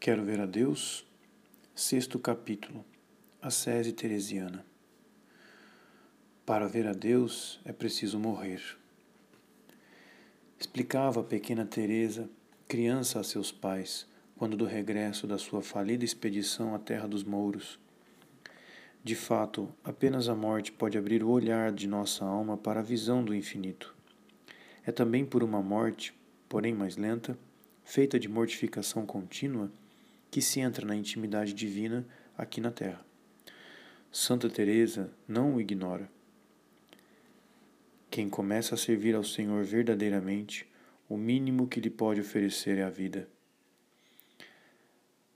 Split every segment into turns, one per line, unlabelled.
Quero ver a Deus, sexto capítulo, a Sese Teresiana. Para ver a Deus é preciso morrer. Explicava a pequena Teresa, criança a seus pais, quando do regresso da sua falida expedição à terra dos mouros. De fato, apenas a morte pode abrir o olhar de nossa alma para a visão do infinito. É também por uma morte, porém mais lenta, feita de mortificação contínua, que se entra na intimidade divina aqui na Terra. Santa Teresa não o ignora. Quem começa a servir ao Senhor verdadeiramente, o mínimo que lhe pode oferecer é a vida.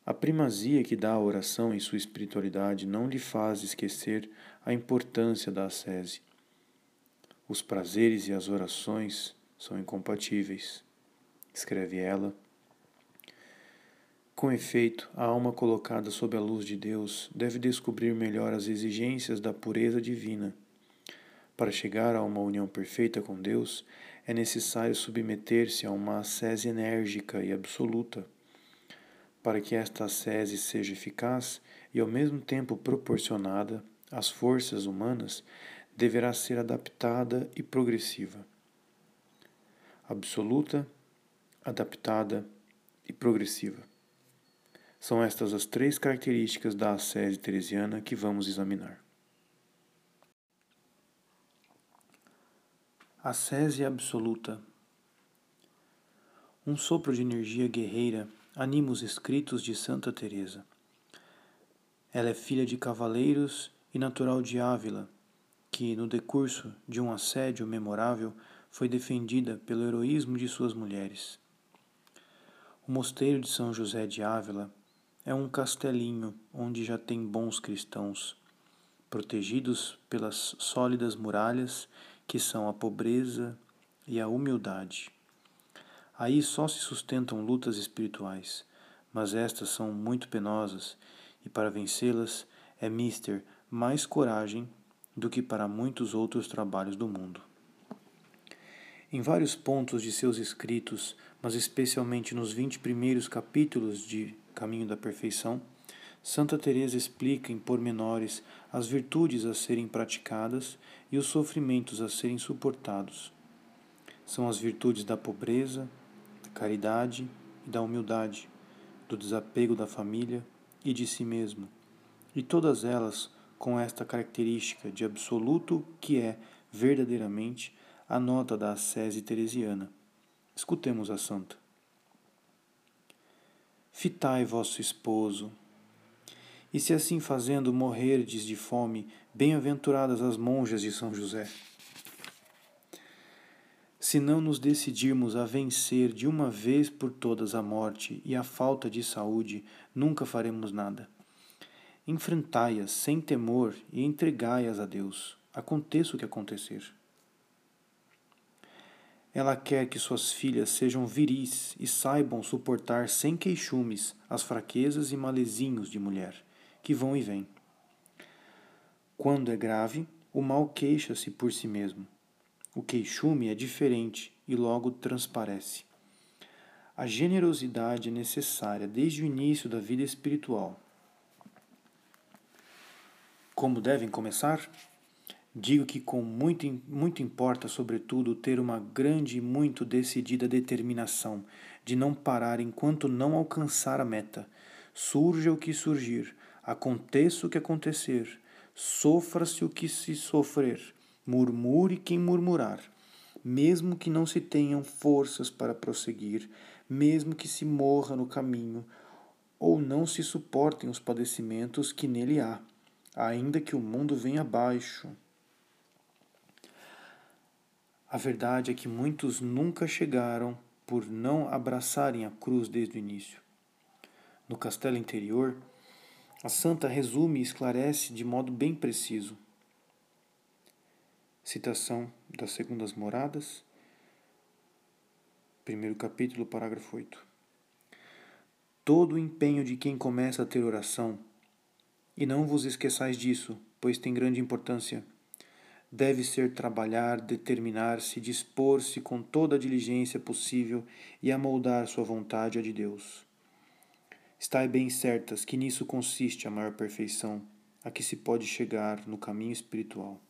A primazia que dá a oração em sua espiritualidade não lhe faz esquecer a importância da ascese. Os prazeres e as orações são incompatíveis, escreve ela com efeito, a alma colocada sob a luz de Deus deve descobrir melhor as exigências da pureza divina. Para chegar a uma união perfeita com Deus, é necessário submeter-se a uma ascese enérgica e absoluta. Para que esta ascese seja eficaz e ao mesmo tempo proporcionada às forças humanas, deverá ser adaptada e progressiva. Absoluta, adaptada e progressiva. São estas as três características da ascese teresiana que vamos examinar. Ascese absoluta. Um sopro de energia guerreira anima os escritos de Santa Teresa. Ela é filha de cavaleiros e natural de Ávila, que, no decurso de um assédio memorável, foi defendida pelo heroísmo de suas mulheres. O mosteiro de São José de Ávila é um castelinho onde já tem bons cristãos, protegidos pelas sólidas muralhas que são a pobreza e a humildade. Aí só se sustentam lutas espirituais, mas estas são muito penosas e para vencê-las é mister mais coragem do que para muitos outros trabalhos do mundo. Em vários pontos de seus escritos, mas especialmente nos vinte primeiros capítulos de Caminho da Perfeição, Santa Teresa explica em pormenores as virtudes a serem praticadas e os sofrimentos a serem suportados. São as virtudes da pobreza, da caridade e da humildade, do desapego da família e de si mesmo, e todas elas com esta característica de absoluto que é verdadeiramente a nota da ascese teresiana. Escutemos a santa. Fitai vosso esposo. E se assim fazendo morrerdes de fome, bem-aventuradas as monjas de São José. Se não nos decidirmos a vencer de uma vez por todas a morte e a falta de saúde, nunca faremos nada. Enfrentai-as sem temor e entregai-as a Deus, aconteça o que acontecer. Ela quer que suas filhas sejam viris e saibam suportar sem queixumes as fraquezas e malezinhos de mulher, que vão e vêm. Quando é grave, o mal queixa-se por si mesmo. O queixume é diferente e logo transparece. A generosidade é necessária desde o início da vida espiritual. Como devem começar? Digo que com muito, muito importa, sobretudo, ter uma grande e muito decidida determinação de não parar enquanto não alcançar a meta. Surja o que surgir, aconteça o que acontecer, sofra-se o que se sofrer, murmure quem murmurar, mesmo que não se tenham forças para prosseguir, mesmo que se morra no caminho, ou não se suportem os padecimentos que nele há, ainda que o mundo venha abaixo a verdade é que muitos nunca chegaram por não abraçarem a cruz desde o início. No castelo interior, a santa resume e esclarece de modo bem preciso. Citação das Segundas Moradas, primeiro capítulo, parágrafo 8. Todo o empenho de quem começa a ter oração, e não vos esqueçais disso, pois tem grande importância deve ser trabalhar, determinar-se, dispor-se com toda a diligência possível e amoldar sua vontade à de Deus. Estai bem certas que nisso consiste a maior perfeição a que se pode chegar no caminho espiritual.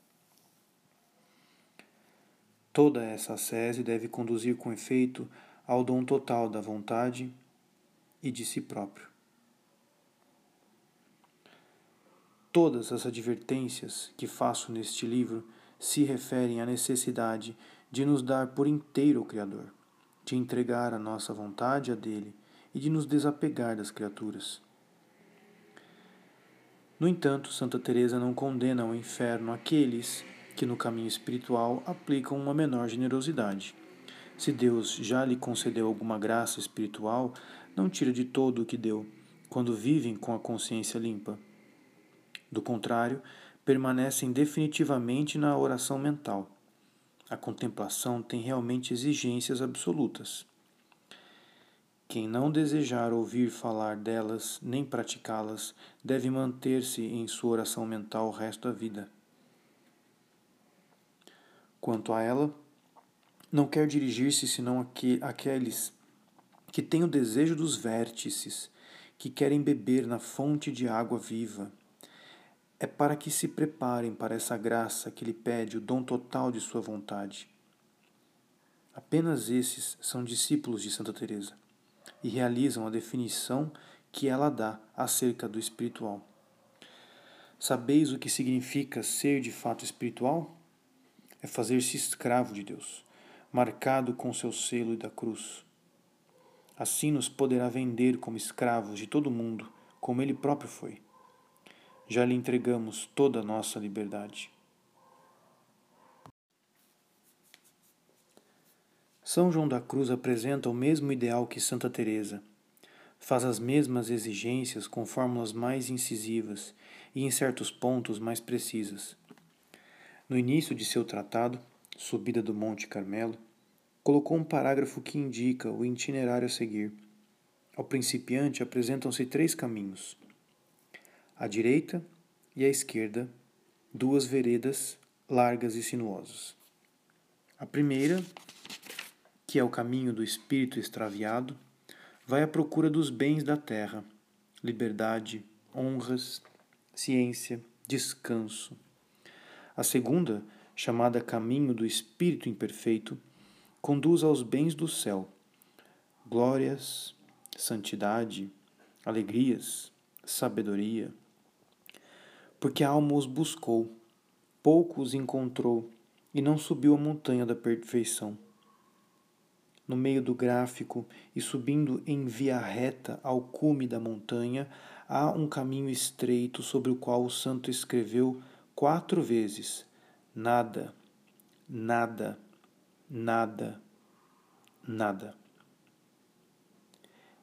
Toda essa ascese deve conduzir com efeito ao dom total da vontade e de si próprio. Todas as advertências que faço neste livro se referem à necessidade de nos dar por inteiro ao Criador, de entregar a nossa vontade a dele e de nos desapegar das criaturas. No entanto, Santa Teresa não condena ao inferno aqueles que no caminho espiritual aplicam uma menor generosidade. Se Deus já lhe concedeu alguma graça espiritual, não tira de todo o que deu, quando vivem com a consciência limpa. Do contrário, permanecem definitivamente na oração mental. A contemplação tem realmente exigências absolutas. Quem não desejar ouvir falar delas nem praticá-las deve manter-se em sua oração mental o resto da vida. Quanto a ela, não quer dirigir-se senão àqueles que têm o desejo dos vértices, que querem beber na fonte de água viva. É para que se preparem para essa graça que lhe pede o dom total de sua vontade. Apenas esses são discípulos de Santa Teresa e realizam a definição que ela dá acerca do espiritual. Sabeis o que significa ser de fato espiritual? É fazer-se escravo de Deus, marcado com seu selo e da cruz. Assim nos poderá vender como escravos de todo mundo, como ele próprio foi. Já lhe entregamos toda a nossa liberdade. São João da Cruz apresenta o mesmo ideal que Santa Teresa. Faz as mesmas exigências com fórmulas mais incisivas e em certos pontos mais precisas. No início de seu tratado, Subida do Monte Carmelo, colocou um parágrafo que indica o itinerário a seguir. Ao principiante apresentam-se três caminhos: à direita e à esquerda, duas veredas largas e sinuosas. A primeira que é o caminho do espírito extraviado, vai à procura dos bens da terra, liberdade, honras, ciência, descanso. A segunda, chamada caminho do espírito imperfeito, conduz aos bens do céu, glórias, santidade, alegrias, sabedoria. Porque a alma os buscou, pouco os encontrou e não subiu a montanha da perfeição no meio do gráfico e subindo em via reta ao cume da montanha, há um caminho estreito sobre o qual o santo escreveu quatro vezes: nada, nada, nada, nada.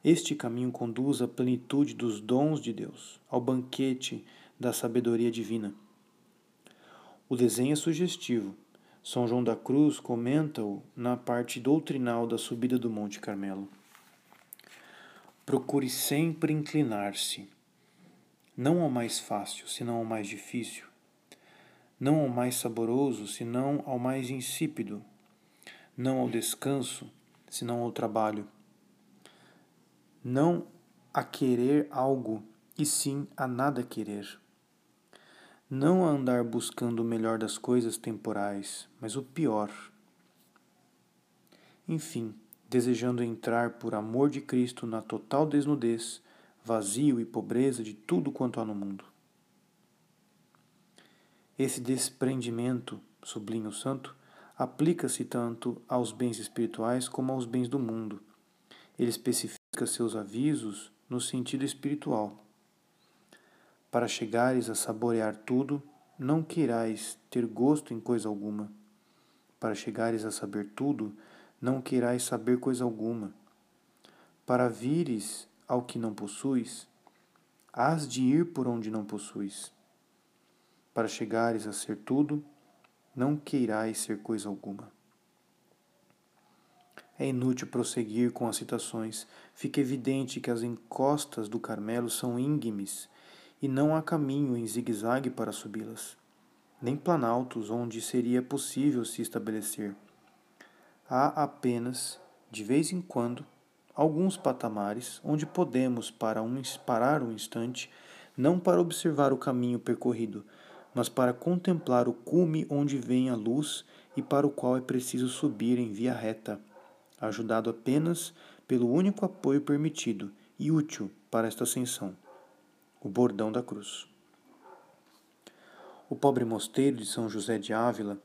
Este caminho conduz à plenitude dos dons de Deus, ao banquete da sabedoria divina. O desenho é sugestivo, são João da Cruz comenta-o na parte doutrinal da subida do Monte Carmelo. Procure sempre inclinar-se, não ao mais fácil, senão ao mais difícil, não ao mais saboroso, senão ao mais insípido, não ao descanso, senão ao trabalho, não a querer algo, e sim a nada querer não a andar buscando o melhor das coisas temporais, mas o pior. Enfim, desejando entrar por amor de Cristo na total desnudez, vazio e pobreza de tudo quanto há no mundo. Esse desprendimento, sublinha o santo, aplica-se tanto aos bens espirituais como aos bens do mundo. Ele especifica seus avisos no sentido espiritual para chegares a saborear tudo, não queirais ter gosto em coisa alguma. Para chegares a saber tudo, não queirais saber coisa alguma. Para vires ao que não possuis, hás de ir por onde não possuis. Para chegares a ser tudo, não queirais ser coisa alguma. É inútil prosseguir com as citações, fica evidente que as encostas do Carmelo são íngremes e não há caminho em zigue-zague para subi-las, nem planaltos onde seria possível se estabelecer. Há apenas, de vez em quando, alguns patamares onde podemos para um, parar um instante, não para observar o caminho percorrido, mas para contemplar o cume onde vem a luz e para o qual é preciso subir em via reta, ajudado apenas pelo único apoio permitido e útil para esta ascensão, o bordão da cruz. O pobre mosteiro de São José de Ávila,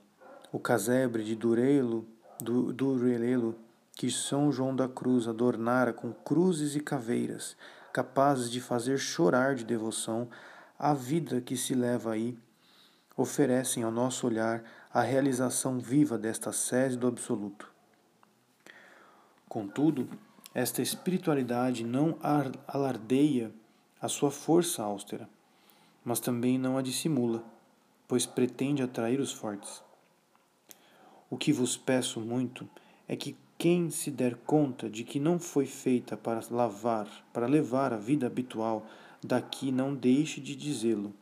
o casebre de Durelo, du, Durelelo, que São João da Cruz adornara com cruzes e caveiras, capazes de fazer chorar de devoção a vida que se leva aí oferecem ao nosso olhar a realização viva desta sede do absoluto. Contudo, esta espiritualidade não alardeia a sua força austera, mas também não a dissimula, pois pretende atrair os fortes. O que vos peço muito é que quem se der conta de que não foi feita para lavar, para levar a vida habitual, daqui não deixe de dizê-lo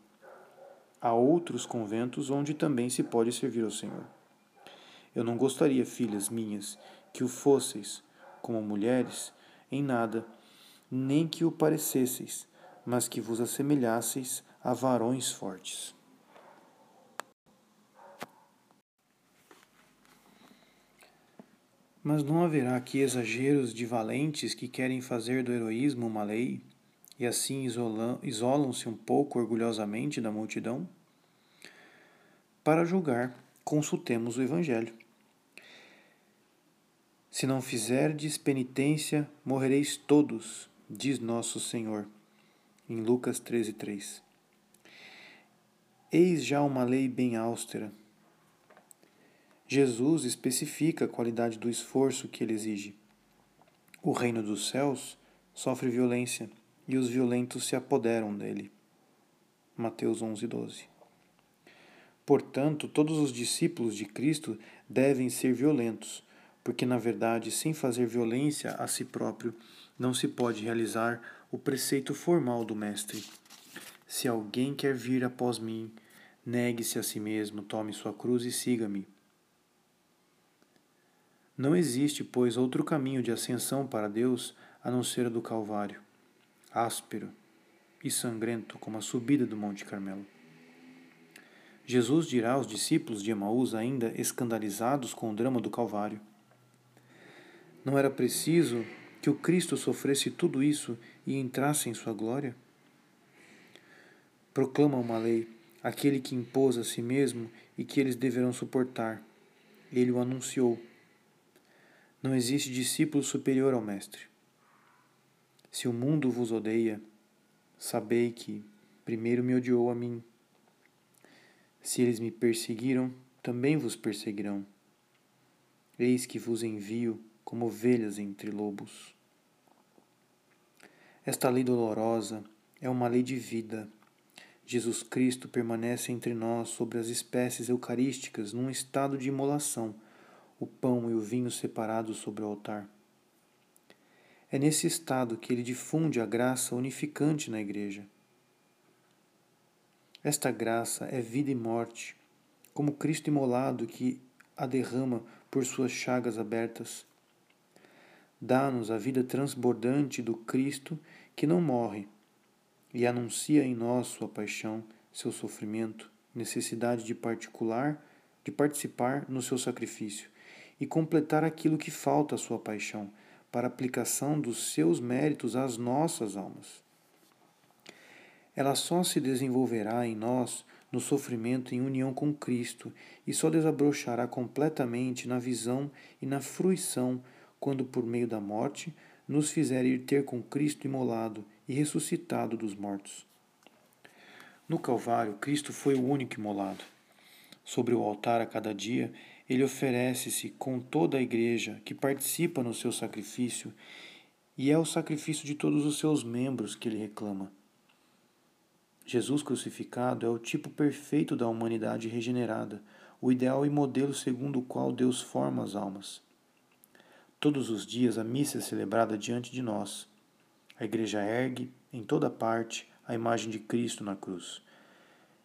há outros conventos onde também se pode servir ao Senhor. Eu não gostaria, filhas minhas, que o fosseis, como mulheres, em nada, nem que o parecesseis, mas que vos assemelhasseis a varões fortes. Mas não haverá aqui exageros de valentes que querem fazer do heroísmo uma lei e assim isolam-se um pouco orgulhosamente da multidão? Para julgar, consultemos o Evangelho. Se não fizerdes penitência, morrereis todos, diz nosso Senhor, em Lucas 13, 3. Eis já uma lei bem austera. Jesus especifica a qualidade do esforço que ele exige. O reino dos céus sofre violência e os violentos se apoderam dele. Mateus 11, 12. Portanto, todos os discípulos de Cristo devem ser violentos, porque, na verdade, sem fazer violência a si próprio, não se pode realizar o preceito formal do Mestre. Se alguém quer vir após mim, negue-se a si mesmo, tome sua cruz e siga-me. Não existe, pois, outro caminho de ascensão para Deus a não ser do Calvário, áspero e sangrento como a subida do Monte Carmelo. Jesus dirá aos discípulos de Emaús, ainda escandalizados com o drama do Calvário: Não era preciso que o Cristo sofresse tudo isso e entrasse em sua glória? Proclama uma lei, aquele que impôs a si mesmo e que eles deverão suportar. Ele o anunciou. Não existe discípulo superior ao Mestre. Se o mundo vos odeia, sabei que primeiro me odiou a mim. Se eles me perseguiram, também vos perseguirão. Eis que vos envio como ovelhas entre lobos. Esta lei dolorosa é uma lei de vida. Jesus Cristo permanece entre nós sobre as espécies eucarísticas num estado de imolação, o pão e o vinho separados sobre o altar. É nesse estado que ele difunde a graça unificante na Igreja. Esta graça é vida e morte, como Cristo imolado que a derrama por suas chagas abertas. Dá-nos a vida transbordante do Cristo que não morre e anuncia em nós sua paixão, seu sofrimento, necessidade de particular, de participar no seu sacrifício e completar aquilo que falta à sua paixão, para aplicação dos seus méritos às nossas almas. Ela só se desenvolverá em nós no sofrimento em união com Cristo e só desabrochará completamente na visão e na fruição quando, por meio da morte, nos fizer ir ter com Cristo imolado e ressuscitado dos mortos. No Calvário, Cristo foi o único imolado. Sobre o altar a cada dia, ele oferece-se com toda a Igreja que participa no seu sacrifício, e é o sacrifício de todos os seus membros que ele reclama. Jesus crucificado é o tipo perfeito da humanidade regenerada, o ideal e modelo segundo o qual Deus forma as almas. Todos os dias a missa é celebrada diante de nós. A igreja ergue, em toda parte, a imagem de Cristo na cruz.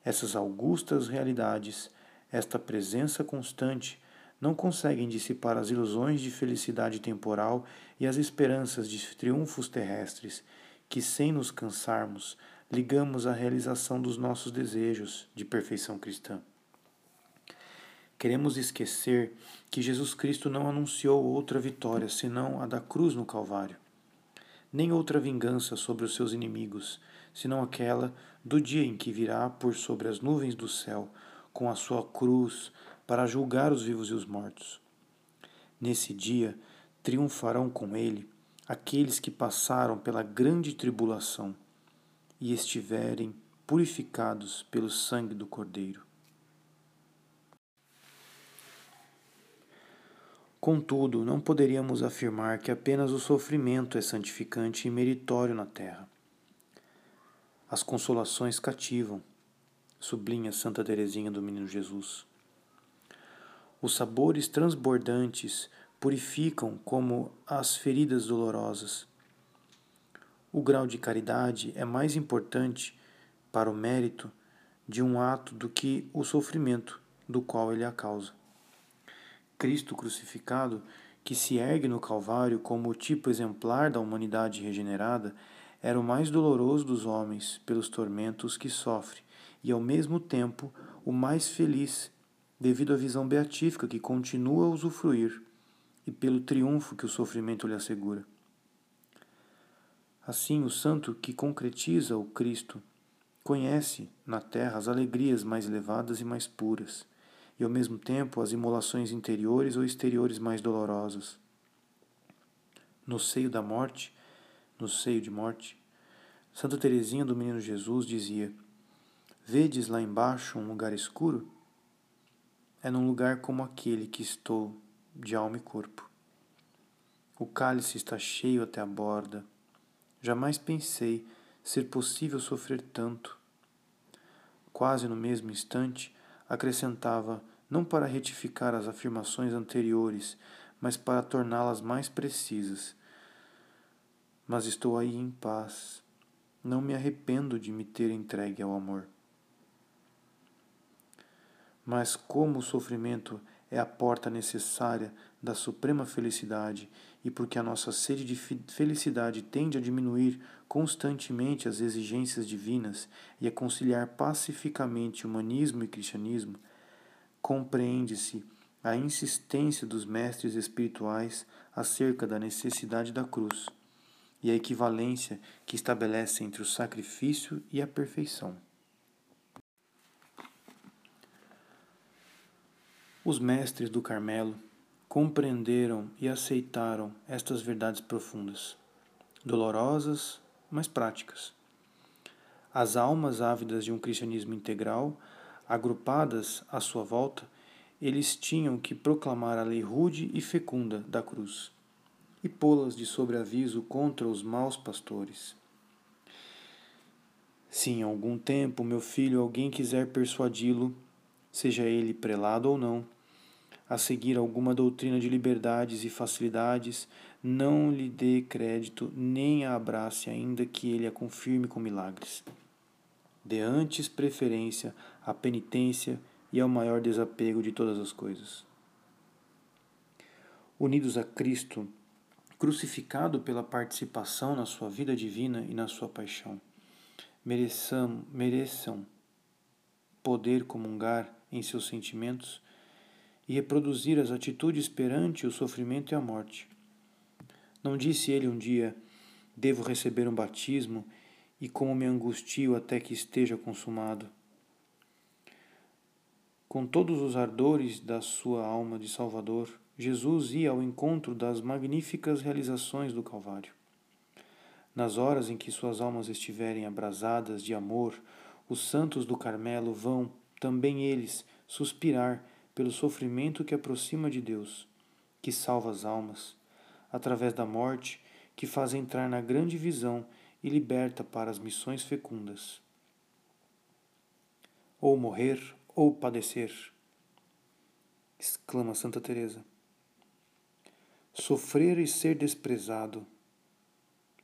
Essas augustas realidades, esta presença constante, não conseguem dissipar as ilusões de felicidade temporal e as esperanças de triunfos terrestres, que, sem nos cansarmos, ligamos à realização dos nossos desejos de perfeição cristã. Queremos esquecer que Jesus Cristo não anunciou outra vitória senão a da cruz no Calvário, nem outra vingança sobre os seus inimigos, senão aquela do dia em que virá por sobre as nuvens do céu com a sua cruz para julgar os vivos e os mortos. Nesse dia triunfarão com ele aqueles que passaram pela grande tribulação e estiverem purificados pelo sangue do Cordeiro. Contudo, não poderíamos afirmar que apenas o sofrimento é santificante e meritório na terra. As consolações cativam, sublinha Santa Teresinha do Menino Jesus. Os sabores transbordantes purificam como as feridas dolorosas. O grau de caridade é mais importante para o mérito de um ato do que o sofrimento do qual ele é a causa. Cristo crucificado, que se ergue no Calvário como o tipo exemplar da humanidade regenerada, era o mais doloroso dos homens pelos tormentos que sofre e, ao mesmo tempo, o mais feliz, devido à visão beatífica que continua a usufruir e pelo triunfo que o sofrimento lhe assegura. Assim, o santo que concretiza o Cristo conhece na terra as alegrias mais elevadas e mais puras e ao mesmo tempo as imolações interiores ou exteriores mais dolorosas. No seio da morte, no seio de morte, Santa Teresinha do Menino Jesus dizia: Vedes lá embaixo um lugar escuro? É num lugar como aquele que estou, de alma e corpo. O cálice está cheio até a borda. Jamais pensei ser possível sofrer tanto. Quase no mesmo instante, acrescentava não para retificar as afirmações anteriores, mas para torná-las mais precisas. Mas estou aí em paz. Não me arrependo de me ter entregue ao amor. Mas como o sofrimento é a porta necessária da suprema felicidade e porque a nossa sede de felicidade tende a diminuir constantemente as exigências divinas e a conciliar pacificamente humanismo e cristianismo, compreende-se a insistência dos mestres espirituais acerca da necessidade da cruz e a equivalência que estabelece entre o sacrifício e a perfeição. Os mestres do Carmelo compreenderam e aceitaram estas verdades profundas, dolorosas, mas práticas. As almas ávidas de um cristianismo integral agrupadas à sua volta, eles tinham que proclamar a lei rude e fecunda da cruz e pô-las de sobreaviso contra os maus pastores. Se em algum tempo meu filho alguém quiser persuadi-lo, seja ele prelado ou não, a seguir alguma doutrina de liberdades e facilidades, não lhe dê crédito nem a abrace, ainda que ele a confirme com milagres. Dê antes preferência à penitência e ao maior desapego de todas as coisas. Unidos a Cristo, crucificado pela participação na sua vida divina e na sua paixão, mereçam, mereçam poder comungar em seus sentimentos e reproduzir as atitudes perante o sofrimento e a morte. Não disse ele um dia: Devo receber um batismo e como me angustio até que esteja consumado. Com todos os ardores da sua alma de Salvador, Jesus ia ao encontro das magníficas realizações do Calvário. Nas horas em que suas almas estiverem abrasadas de amor, os santos do Carmelo vão, também eles, suspirar pelo sofrimento que aproxima de Deus, que salva as almas, através da morte, que faz entrar na grande visão e liberta para as missões fecundas. Ou morrer ou padecer, exclama Santa Teresa. Sofrer e ser desprezado,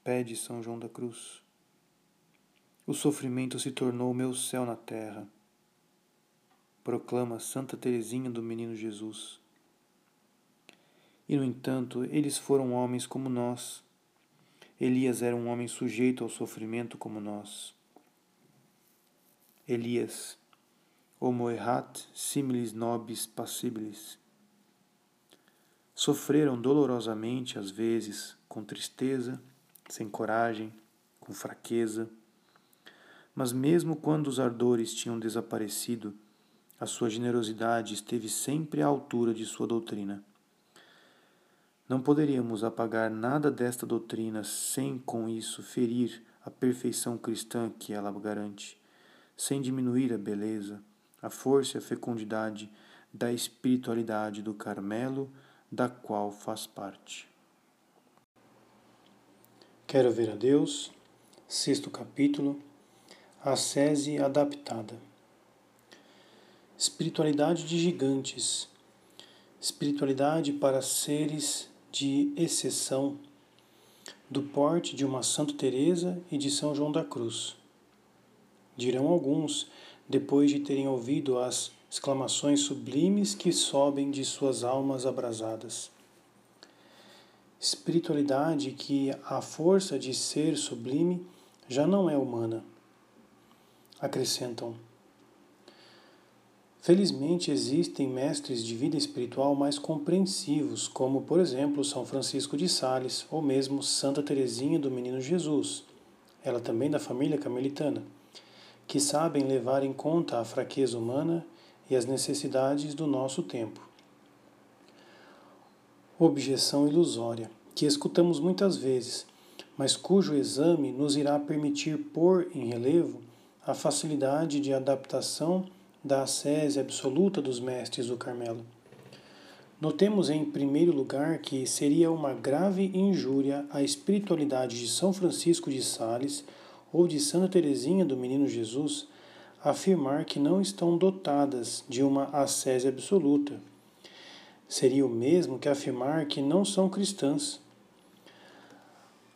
pede São João da Cruz. O sofrimento se tornou meu céu na terra, proclama Santa Teresinha do Menino Jesus. E, no entanto, eles foram homens como nós. Elias era um homem sujeito ao sofrimento como nós. Elias, homo errat similis nobis passibilis. Sofreram dolorosamente, às vezes, com tristeza, sem coragem, com fraqueza, mas mesmo quando os ardores tinham desaparecido, a sua generosidade esteve sempre à altura de sua doutrina. Não poderíamos apagar nada desta doutrina sem com isso ferir a perfeição cristã que ela garante, sem diminuir a beleza, a força e a fecundidade da espiritualidade do Carmelo, da qual faz parte. Quero ver a Deus, sexto capítulo, a sese adaptada. Espiritualidade de gigantes. Espiritualidade para seres de exceção, do porte de uma Santa Teresa e de São João da Cruz. Dirão alguns, depois de terem ouvido as exclamações sublimes que sobem de suas almas abrasadas. Espiritualidade que a força de ser sublime já não é humana acrescentam. Felizmente existem mestres de vida espiritual mais compreensivos, como por exemplo São Francisco de Sales ou mesmo Santa Teresinha do Menino Jesus, ela também da família carmelitana, que sabem levar em conta a fraqueza humana e as necessidades do nosso tempo. Objeção ilusória, que escutamos muitas vezes, mas cujo exame nos irá permitir pôr em relevo a facilidade de adaptação da ascese absoluta dos mestres do Carmelo. Notemos em primeiro lugar que seria uma grave injúria à espiritualidade de São Francisco de Sales ou de Santa Teresinha do Menino Jesus afirmar que não estão dotadas de uma ascese absoluta. Seria o mesmo que afirmar que não são cristãs.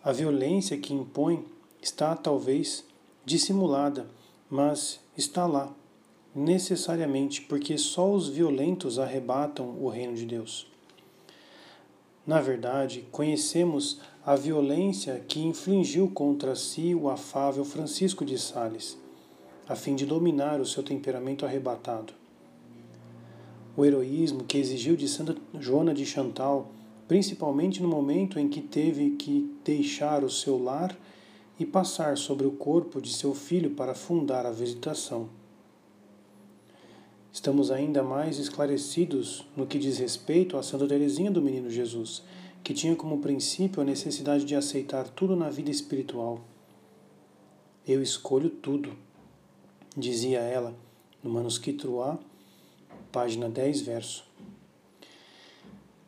A violência que impõe está talvez dissimulada mas está lá, necessariamente, porque só os violentos arrebatam o reino de Deus. Na verdade, conhecemos a violência que infligiu contra si o afável Francisco de Sales, a fim de dominar o seu temperamento arrebatado. O heroísmo que exigiu de Santa Joana de Chantal, principalmente no momento em que teve que deixar o seu lar e passar sobre o corpo de seu filho para fundar a visitação. Estamos ainda mais esclarecidos no que diz respeito a Santa Teresinha do Menino Jesus, que tinha como princípio a necessidade de aceitar tudo na vida espiritual. Eu escolho tudo, dizia ela no manuscrito A, página 10, verso.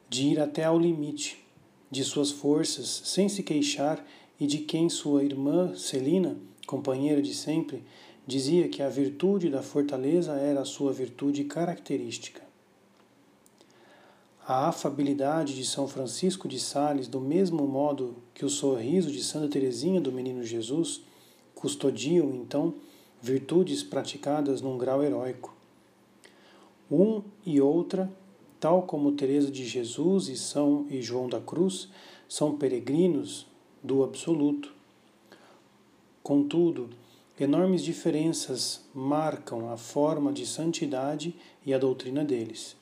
De ir até ao limite de suas forças sem se queixar e de quem sua irmã Celina, companheira de sempre, dizia que a virtude da fortaleza era a sua virtude característica. A afabilidade de São Francisco de Sales, do mesmo modo que o sorriso de Santa Teresinha do Menino Jesus, custodiam então virtudes praticadas num grau heróico. Um e outra, tal como Teresa de Jesus e São e João da Cruz, são peregrinos do absoluto. Contudo, enormes diferenças marcam a forma de santidade e a doutrina deles.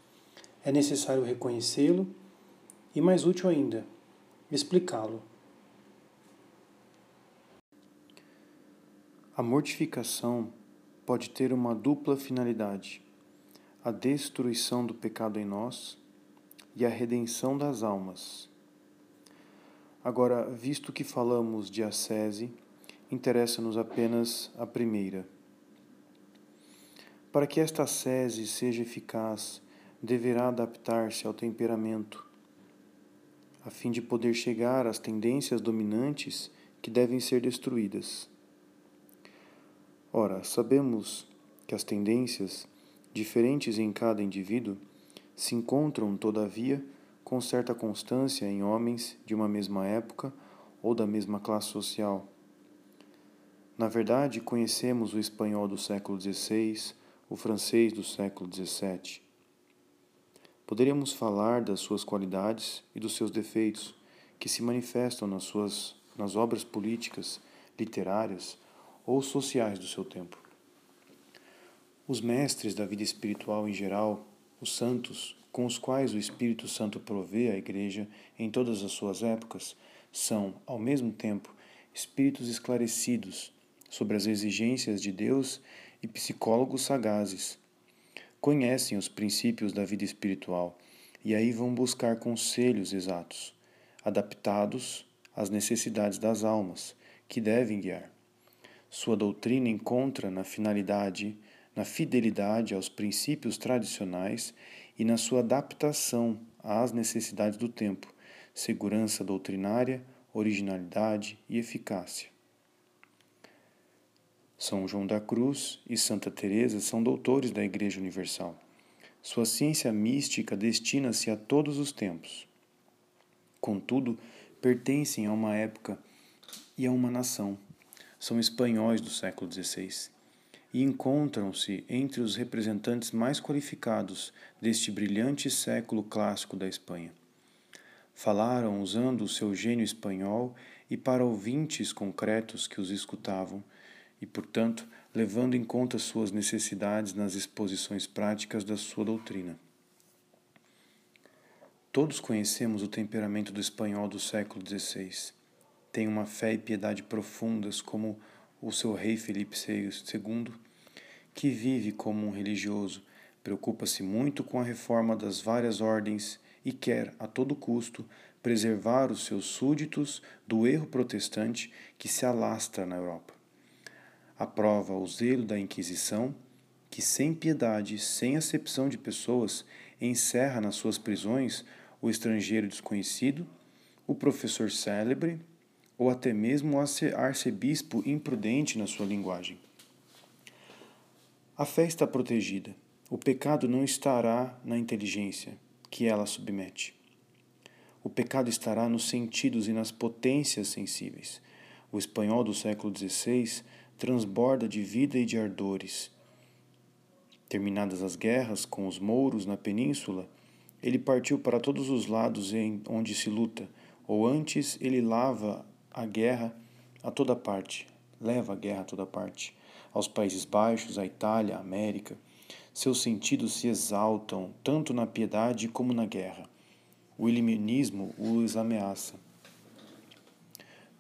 É necessário reconhecê-lo e, mais útil ainda, explicá-lo. A mortificação pode ter uma dupla finalidade: a destruição do pecado em nós e a redenção das almas. Agora, visto que falamos de ascese, interessa-nos apenas a primeira. Para que esta ascese seja eficaz, deverá adaptar-se ao temperamento, a fim de poder chegar às tendências dominantes que devem ser destruídas. Ora, sabemos que as tendências, diferentes em cada indivíduo, se encontram, todavia, com certa constância em homens de uma mesma época ou da mesma classe social. Na verdade, conhecemos o espanhol do século XVI, o francês do século XVII. Poderíamos falar das suas qualidades e dos seus defeitos, que se manifestam nas suas nas obras políticas, literárias ou sociais do seu tempo. Os mestres da vida espiritual em geral, os santos, com os quais o Espírito Santo provê a Igreja em todas as suas épocas, são, ao mesmo tempo, espíritos esclarecidos sobre as exigências de Deus e psicólogos sagazes. Conhecem os princípios da vida espiritual e aí vão buscar conselhos exatos, adaptados às necessidades das almas, que devem guiar. Sua doutrina encontra na finalidade, na fidelidade aos princípios tradicionais e na sua adaptação às necessidades do tempo, segurança doutrinária, originalidade e eficácia. São João da Cruz e Santa Teresa são doutores da Igreja Universal. Sua ciência mística destina-se a todos os tempos. Contudo, pertencem a uma época e a uma nação. São espanhóis do século XVI e encontram-se entre os representantes mais qualificados deste brilhante século clássico da Espanha. Falaram usando o seu gênio espanhol e para ouvintes concretos que os escutavam, e, portanto, levando em conta suas necessidades nas exposições práticas da sua doutrina. Todos conhecemos o temperamento do espanhol do século XVI. Tem uma fé e piedade profundas como o seu rei Felipe II, que vive como um religioso, preocupa-se muito com a reforma das várias ordens e quer, a todo custo, preservar os seus súditos do erro protestante que se alastra na Europa. Aprova o zelo da Inquisição, que sem piedade, sem acepção de pessoas, encerra nas suas prisões o estrangeiro desconhecido, o professor célebre ou até mesmo o arcebispo imprudente na sua linguagem. A fé está protegida. O pecado não estará na inteligência que ela submete. O pecado estará nos sentidos e nas potências sensíveis. O espanhol do século XVI transborda de vida e de ardores. Terminadas as guerras com os mouros na península, ele partiu para todos os lados em onde se luta, ou antes ele lava a guerra a toda parte, leva a guerra a toda parte, aos Países Baixos, à Itália, à América. Seus sentidos se exaltam tanto na piedade como na guerra. O iluminismo os ameaça.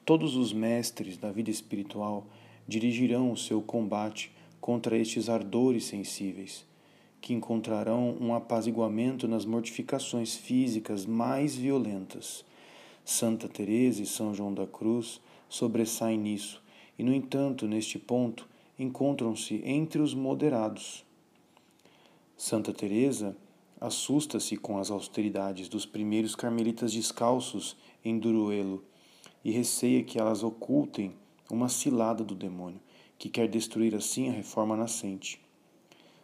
Todos os mestres da vida espiritual dirigirão o seu combate contra estes ardores sensíveis, que encontrarão um apaziguamento nas mortificações físicas mais violentas. Santa Teresa e São João da Cruz sobressaem nisso, e no entanto, neste ponto, encontram-se entre os moderados. Santa Teresa assusta-se com as austeridades dos primeiros carmelitas descalços em Duruelo e receia que elas ocultem uma cilada do demônio, que quer destruir assim a reforma nascente.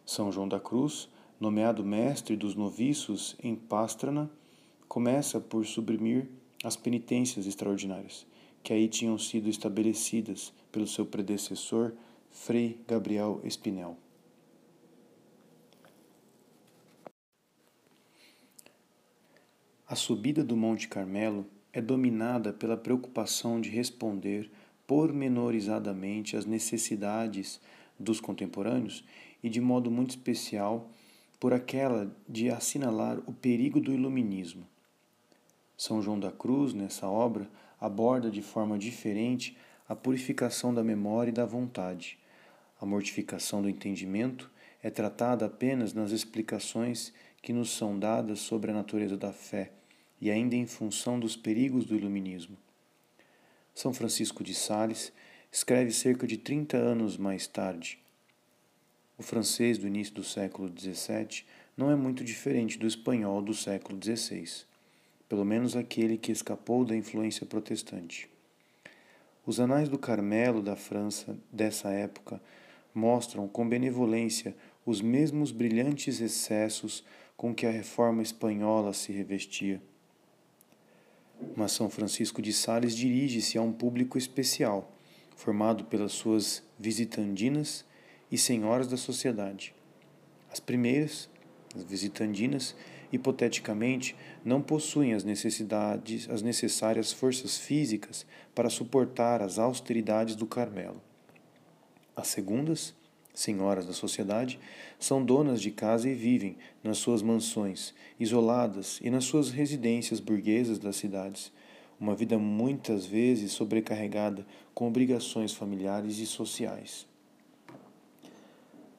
São João da Cruz, nomeado mestre dos noviços em Pastrana, começa por suprimir as penitências extraordinárias, que aí tinham sido estabelecidas pelo seu predecessor, Frei Gabriel Espinel. A subida do Monte Carmelo é dominada pela preocupação de responder pormenorizadamente às necessidades dos contemporâneos e, de modo muito especial, por aquela de assinalar o perigo do iluminismo. São João da Cruz, nessa obra, aborda de forma diferente a purificação da memória e da vontade. A mortificação do entendimento é tratada apenas nas explicações que nos são dadas sobre a natureza da fé e ainda em função dos perigos do iluminismo. São Francisco de Sales escreve cerca de 30 anos mais tarde. O francês do início do século XVII não é muito diferente do espanhol do século XVI, pelo menos aquele que escapou da influência protestante. Os anais do Carmelo da França dessa época mostram com benevolência os mesmos brilhantes excessos com que a reforma espanhola se revestia. Mas São Francisco de Sales dirige-se a um público especial, formado pelas suas visitandinas e senhoras da sociedade. As primeiras, as visitandinas, hipoteticamente, não possuem as necessidades, as necessárias forças físicas para suportar as austeridades do Carmelo. As segundas, senhoras da sociedade, são donas de casa e vivem nas suas mansões, isoladas e nas suas residências burguesas das cidades, uma vida muitas vezes sobrecarregada com obrigações familiares e sociais.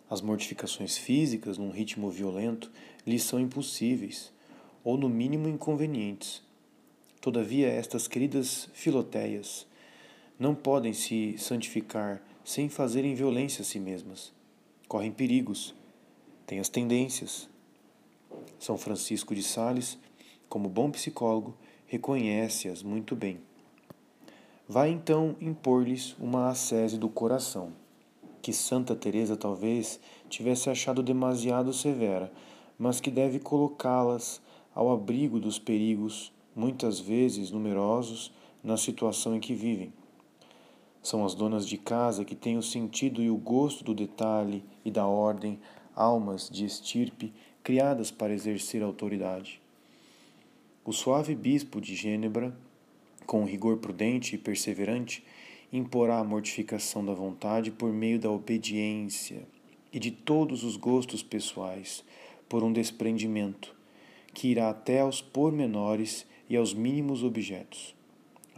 As mortificações físicas, num ritmo violento, lhes são impossíveis, ou no mínimo inconvenientes. Todavia, estas queridas filoteias não podem se santificar sem fazerem violência a si mesmas. Correm perigos, têm as tendências. São Francisco de Sales, como bom psicólogo, reconhece-as muito bem. Vai então impor-lhes uma ascese do coração que Santa Teresa talvez tivesse achado demasiado severa, mas que deve colocá-las ao abrigo dos perigos, muitas vezes numerosos, na situação em que vivem. São as donas de casa que têm o sentido e o gosto do detalhe e da ordem, almas de estirpe criadas para exercer autoridade. O suave bispo de Gênebra, com rigor prudente e perseverante, imporá a mortificação da vontade por meio da obediência e de todos os gostos pessoais, por um desprendimento, que irá até aos pormenores e aos mínimos objetos.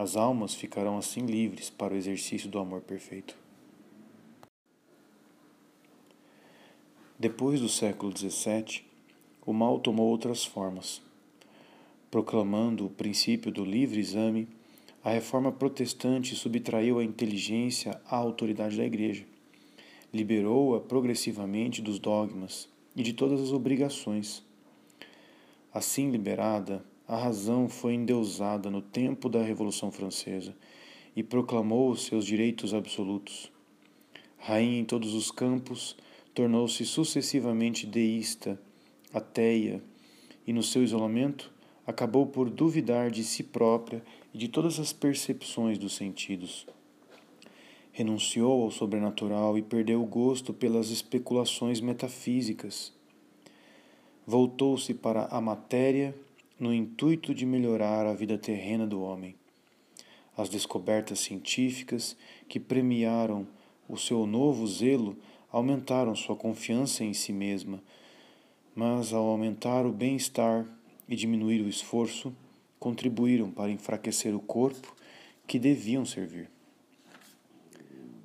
As almas ficarão assim livres para o exercício do amor perfeito. Depois do século XVII, o mal tomou outras formas. Proclamando o princípio do livre exame, a reforma protestante subtraiu a inteligência à autoridade da Igreja, liberou-a progressivamente dos dogmas e de todas as obrigações. Assim liberada, a razão foi endeusada no tempo da Revolução Francesa e proclamou seus direitos absolutos. Rainha em todos os campos, tornou-se sucessivamente deísta, ateia e, no seu isolamento, acabou por duvidar de si própria e de todas as percepções dos sentidos. Renunciou ao sobrenatural e perdeu o gosto pelas especulações metafísicas. Voltou-se para a matéria no intuito de melhorar a vida terrena do homem. As descobertas científicas que premiaram o seu novo zelo aumentaram sua confiança em si mesma, mas ao aumentar o bem-estar e diminuir o esforço, contribuíram para enfraquecer o corpo que deviam servir.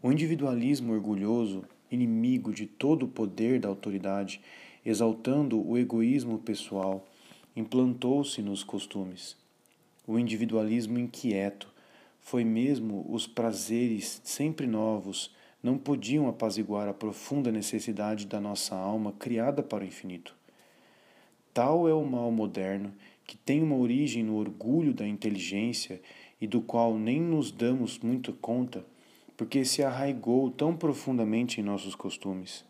O individualismo orgulhoso, inimigo de todo o poder da autoridade, exaltando o egoísmo pessoal, implantou-se nos costumes. O individualismo inquieto, foi mesmo os prazeres sempre novos, não podiam apaziguar a profunda necessidade da nossa alma criada para o infinito. Tal é o mal moderno que tem uma origem no orgulho da inteligência e do qual nem nos damos muita conta, porque se arraigou tão profundamente em nossos costumes.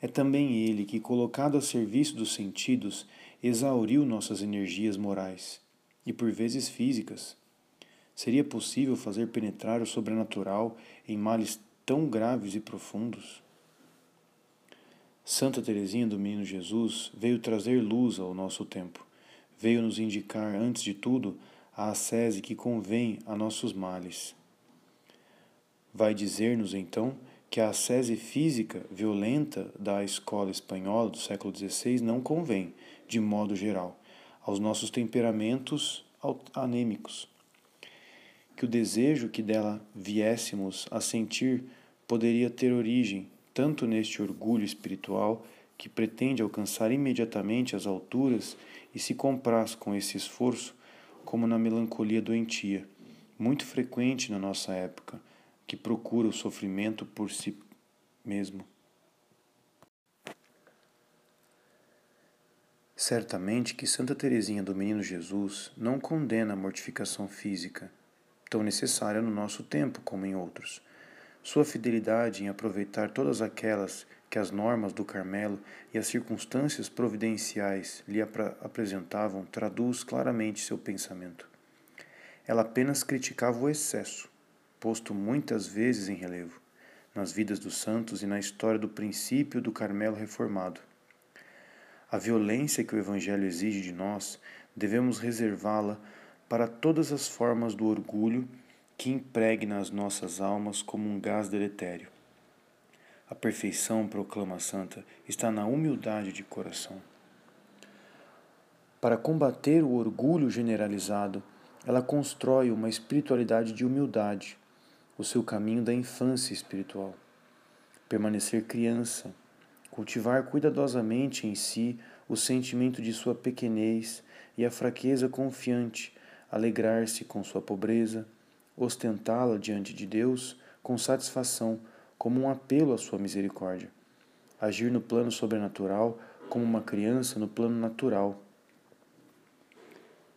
É também ele que, colocado a serviço dos sentidos, exauriu nossas energias morais e por vezes físicas. Seria possível fazer penetrar o sobrenatural em males tão graves e profundos? Santa Teresinha do Menino Jesus veio trazer luz ao nosso tempo veio nos indicar, antes de tudo, a ascese que convém a nossos males. Vai dizer-nos, então, que a ascese física violenta da escola espanhola do século XVI não convém, de modo geral, aos nossos temperamentos anêmicos. Que o desejo que dela viéssemos a sentir poderia ter origem tanto neste orgulho espiritual que pretende alcançar imediatamente as alturas e se compraz com esse esforço, como na melancolia doentia, muito frequente na nossa época, que procura o sofrimento por si mesmo. Certamente que Santa Teresinha do Menino Jesus não condena a mortificação física, tão necessária no nosso tempo como em outros. Sua fidelidade em aproveitar todas aquelas que as normas do Carmelo e as circunstâncias providenciais lhe apresentavam traduz claramente seu pensamento. Ela apenas criticava o excesso, posto muitas vezes em relevo, nas vidas dos santos e na história do princípio do Carmelo reformado. A violência que o Evangelho exige de nós, devemos reservá-la para todas as formas do orgulho que impregna as nossas almas como um gás deletério. A perfeição, proclama Santa, está na humildade de coração. Para combater o orgulho generalizado, ela constrói uma espiritualidade de humildade, o seu caminho da infância espiritual. Permanecer criança, cultivar cuidadosamente em si o sentimento de sua pequenez e a fraqueza confiante, alegrar-se com sua pobreza, ostentá-la diante de Deus com satisfação, como um apelo à sua misericórdia. Agir no plano sobrenatural como uma criança no plano natural.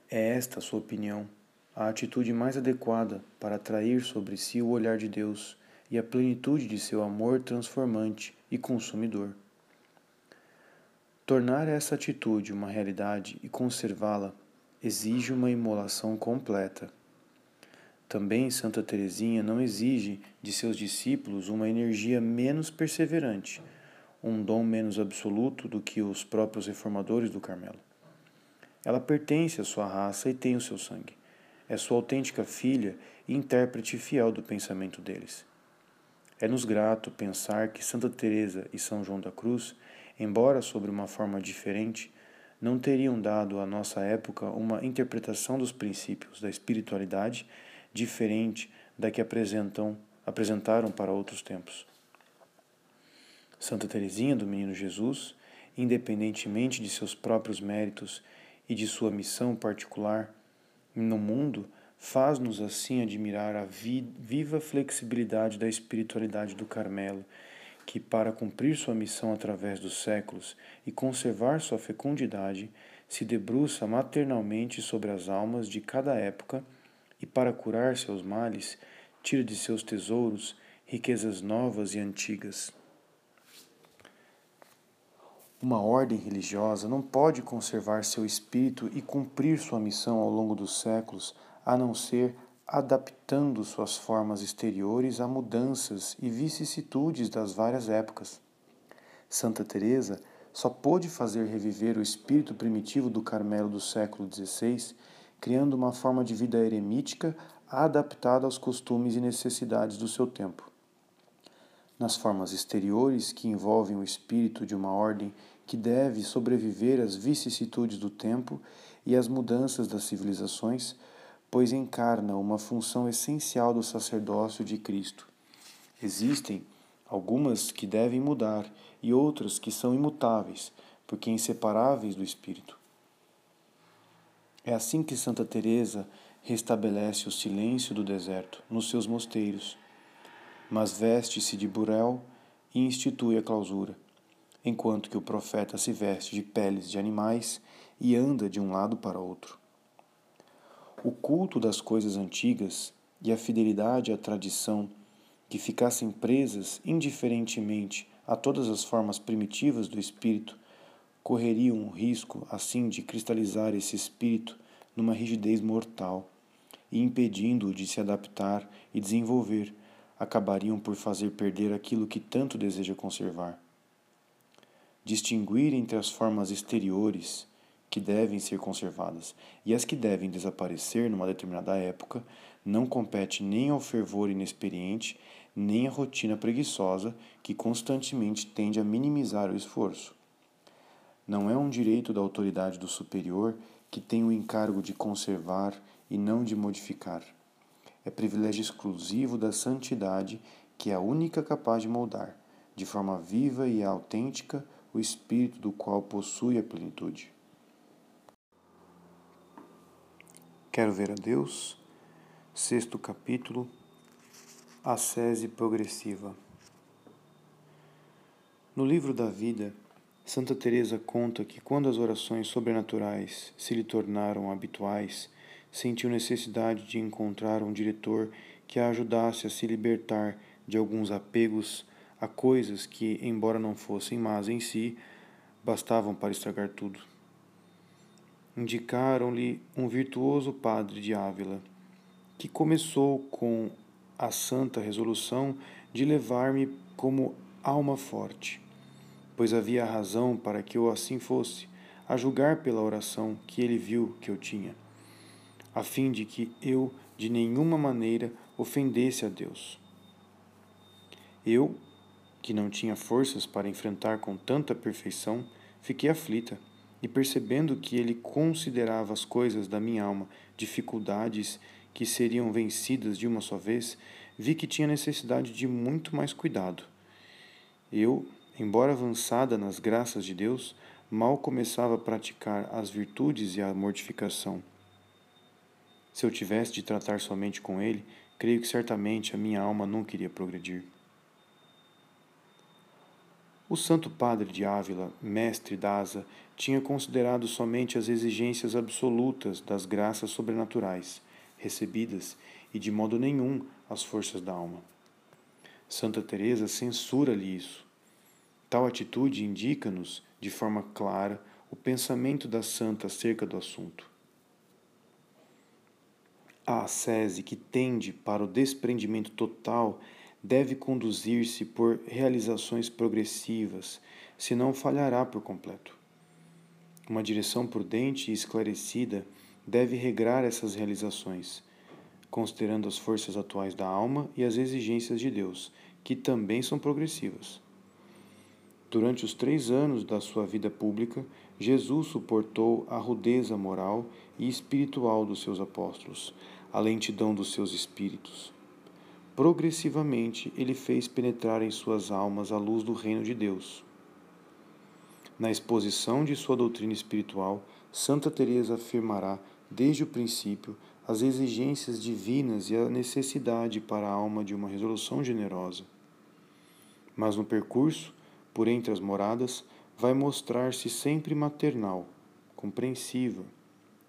É esta a sua opinião a atitude mais adequada para atrair sobre si o olhar de Deus e a plenitude de seu amor transformante e consumidor. Tornar essa atitude uma realidade e conservá-la exige uma imolação completa. Também Santa Teresinha não exige de seus discípulos uma energia menos perseverante, um dom menos absoluto do que os próprios reformadores do Carmelo. Ela pertence à sua raça e tem o seu sangue é sua autêntica filha e intérprete fiel do pensamento deles. É-nos grato pensar que Santa Teresa e São João da Cruz, embora sobre uma forma diferente, não teriam dado à nossa época uma interpretação dos princípios da espiritualidade diferente da que apresentam, apresentaram para outros tempos. Santa Teresinha do Menino Jesus, independentemente de seus próprios méritos e de sua missão particular, no mundo faz-nos assim admirar a vi viva flexibilidade da espiritualidade do Carmelo, que, para cumprir sua missão através dos séculos e conservar sua fecundidade, se debruça maternalmente sobre as almas de cada época e, para curar seus males, tira de seus tesouros riquezas novas e antigas. Uma ordem religiosa não pode conservar seu espírito e cumprir sua missão ao longo dos séculos, a não ser adaptando suas formas exteriores a mudanças e vicissitudes das várias épocas. Santa Teresa só pôde fazer reviver o espírito primitivo do Carmelo do século XVI, criando uma forma de vida eremítica adaptada aos costumes e necessidades do seu tempo nas formas exteriores que envolvem o espírito de uma ordem que deve sobreviver às vicissitudes do tempo e às mudanças das civilizações, pois encarna uma função essencial do sacerdócio de Cristo. Existem algumas que devem mudar e outras que são imutáveis, porque inseparáveis do espírito. É assim que Santa Teresa restabelece o silêncio do deserto nos seus mosteiros mas veste-se de burel e institui a clausura, enquanto que o profeta se veste de peles de animais e anda de um lado para outro. O culto das coisas antigas e a fidelidade à tradição, que ficassem presas indiferentemente a todas as formas primitivas do espírito, correriam o risco, assim, de cristalizar esse espírito numa rigidez mortal e impedindo-o de se adaptar e desenvolver acabariam por fazer perder aquilo que tanto deseja conservar. Distinguir entre as formas exteriores que devem ser conservadas e as que devem desaparecer numa determinada época não compete nem ao fervor inexperiente, nem à rotina preguiçosa que constantemente tende a minimizar o esforço. Não é um direito da autoridade do superior que tem o encargo de conservar e não de modificar é privilégio exclusivo da santidade, que é a única capaz de moldar, de forma viva e autêntica, o espírito do qual possui a plenitude. Quero ver a Deus, sexto capítulo, a sese progressiva. No livro da vida, Santa Teresa conta que quando as orações sobrenaturais se lhe tornaram habituais, sentiu necessidade de encontrar um diretor que a ajudasse a se libertar de alguns apegos a coisas que, embora não fossem más em si, bastavam para estragar tudo. Indicaram-lhe um virtuoso padre de Ávila, que começou com a santa resolução de levar-me como alma forte, pois havia razão para que eu assim fosse, a julgar pela oração que ele viu que eu tinha, a fim de que eu de nenhuma maneira ofendesse a Deus. Eu, que não tinha forças para enfrentar com tanta perfeição, fiquei aflita, e percebendo que ele considerava as coisas da minha alma dificuldades que seriam vencidas de uma só vez, vi que tinha necessidade de muito mais cuidado. Eu, embora avançada nas graças de Deus, mal começava a praticar as virtudes e a mortificação. Se eu tivesse de tratar somente com ele, creio que certamente a minha alma nunca iria progredir. O Santo Padre de Ávila, mestre d'Asa, tinha considerado somente as exigências absolutas das graças sobrenaturais recebidas e de modo nenhum as forças da alma. Santa Teresa censura-lhe isso. Tal atitude indica-nos de forma clara o pensamento da santa acerca do assunto. A ascese que tende para o desprendimento total deve conduzir-se por realizações progressivas, senão falhará por completo. Uma direção prudente e esclarecida deve regrar essas realizações, considerando as forças atuais da alma e as exigências de Deus, que também são progressivas. Durante os três anos da sua vida pública, Jesus suportou a rudeza moral e espiritual dos seus apóstolos, a lentidão dos seus espíritos. Progressivamente, ele fez penetrar em suas almas a luz do reino de Deus. Na exposição de sua doutrina espiritual, Santa Teresa afirmará desde o princípio as exigências divinas e a necessidade para a alma de uma resolução generosa. Mas no percurso, por entre as moradas, vai mostrar-se sempre maternal, compreensiva,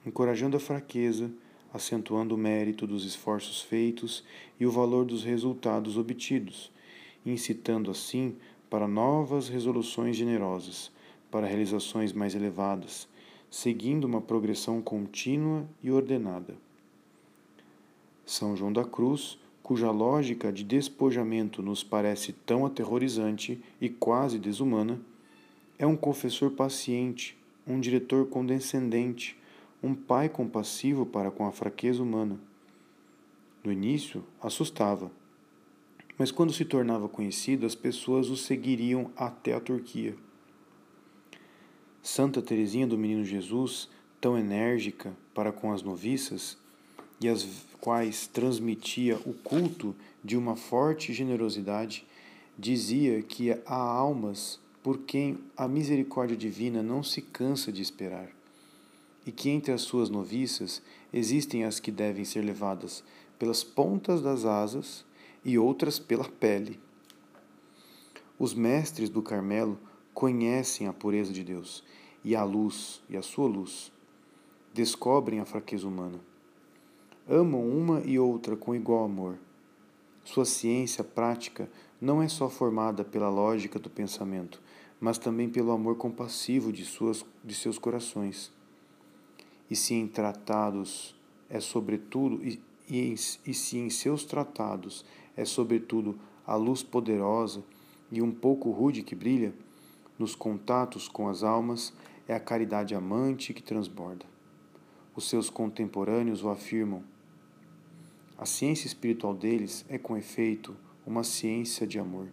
encorajando a fraqueza, acentuando o mérito dos esforços feitos e o valor dos resultados obtidos, incitando assim para novas resoluções generosas, para realizações mais elevadas, seguindo uma progressão contínua e ordenada. São João da Cruz, cuja lógica de despojamento nos parece tão aterrorizante e quase desumana, é um confessor paciente, um diretor condescendente, um pai compassivo para com a fraqueza humana. No início, assustava, mas quando se tornava conhecido, as pessoas o seguiriam até a Turquia. Santa Teresinha do Menino Jesus, tão enérgica para com as noviças, e as quais transmitia o culto de uma forte generosidade, dizia que há almas por quem a misericórdia divina não se cansa de esperar, e que entre as suas noviças existem as que devem ser levadas pelas pontas das asas e outras pela pele. Os mestres do Carmelo conhecem a pureza de Deus e a luz e a sua luz. Descobrem a fraqueza humana. Amam uma e outra com igual amor. Sua ciência prática não é só formada pela lógica do pensamento, mas também pelo amor compassivo de, suas, de seus corações. E se em tratados é sobretudo e, e, e se em seus tratados é sobretudo a luz poderosa e um pouco rude que brilha, nos contatos com as almas é a caridade amante que transborda. Os seus contemporâneos o afirmam. A ciência espiritual deles é, com efeito, uma ciência de amor.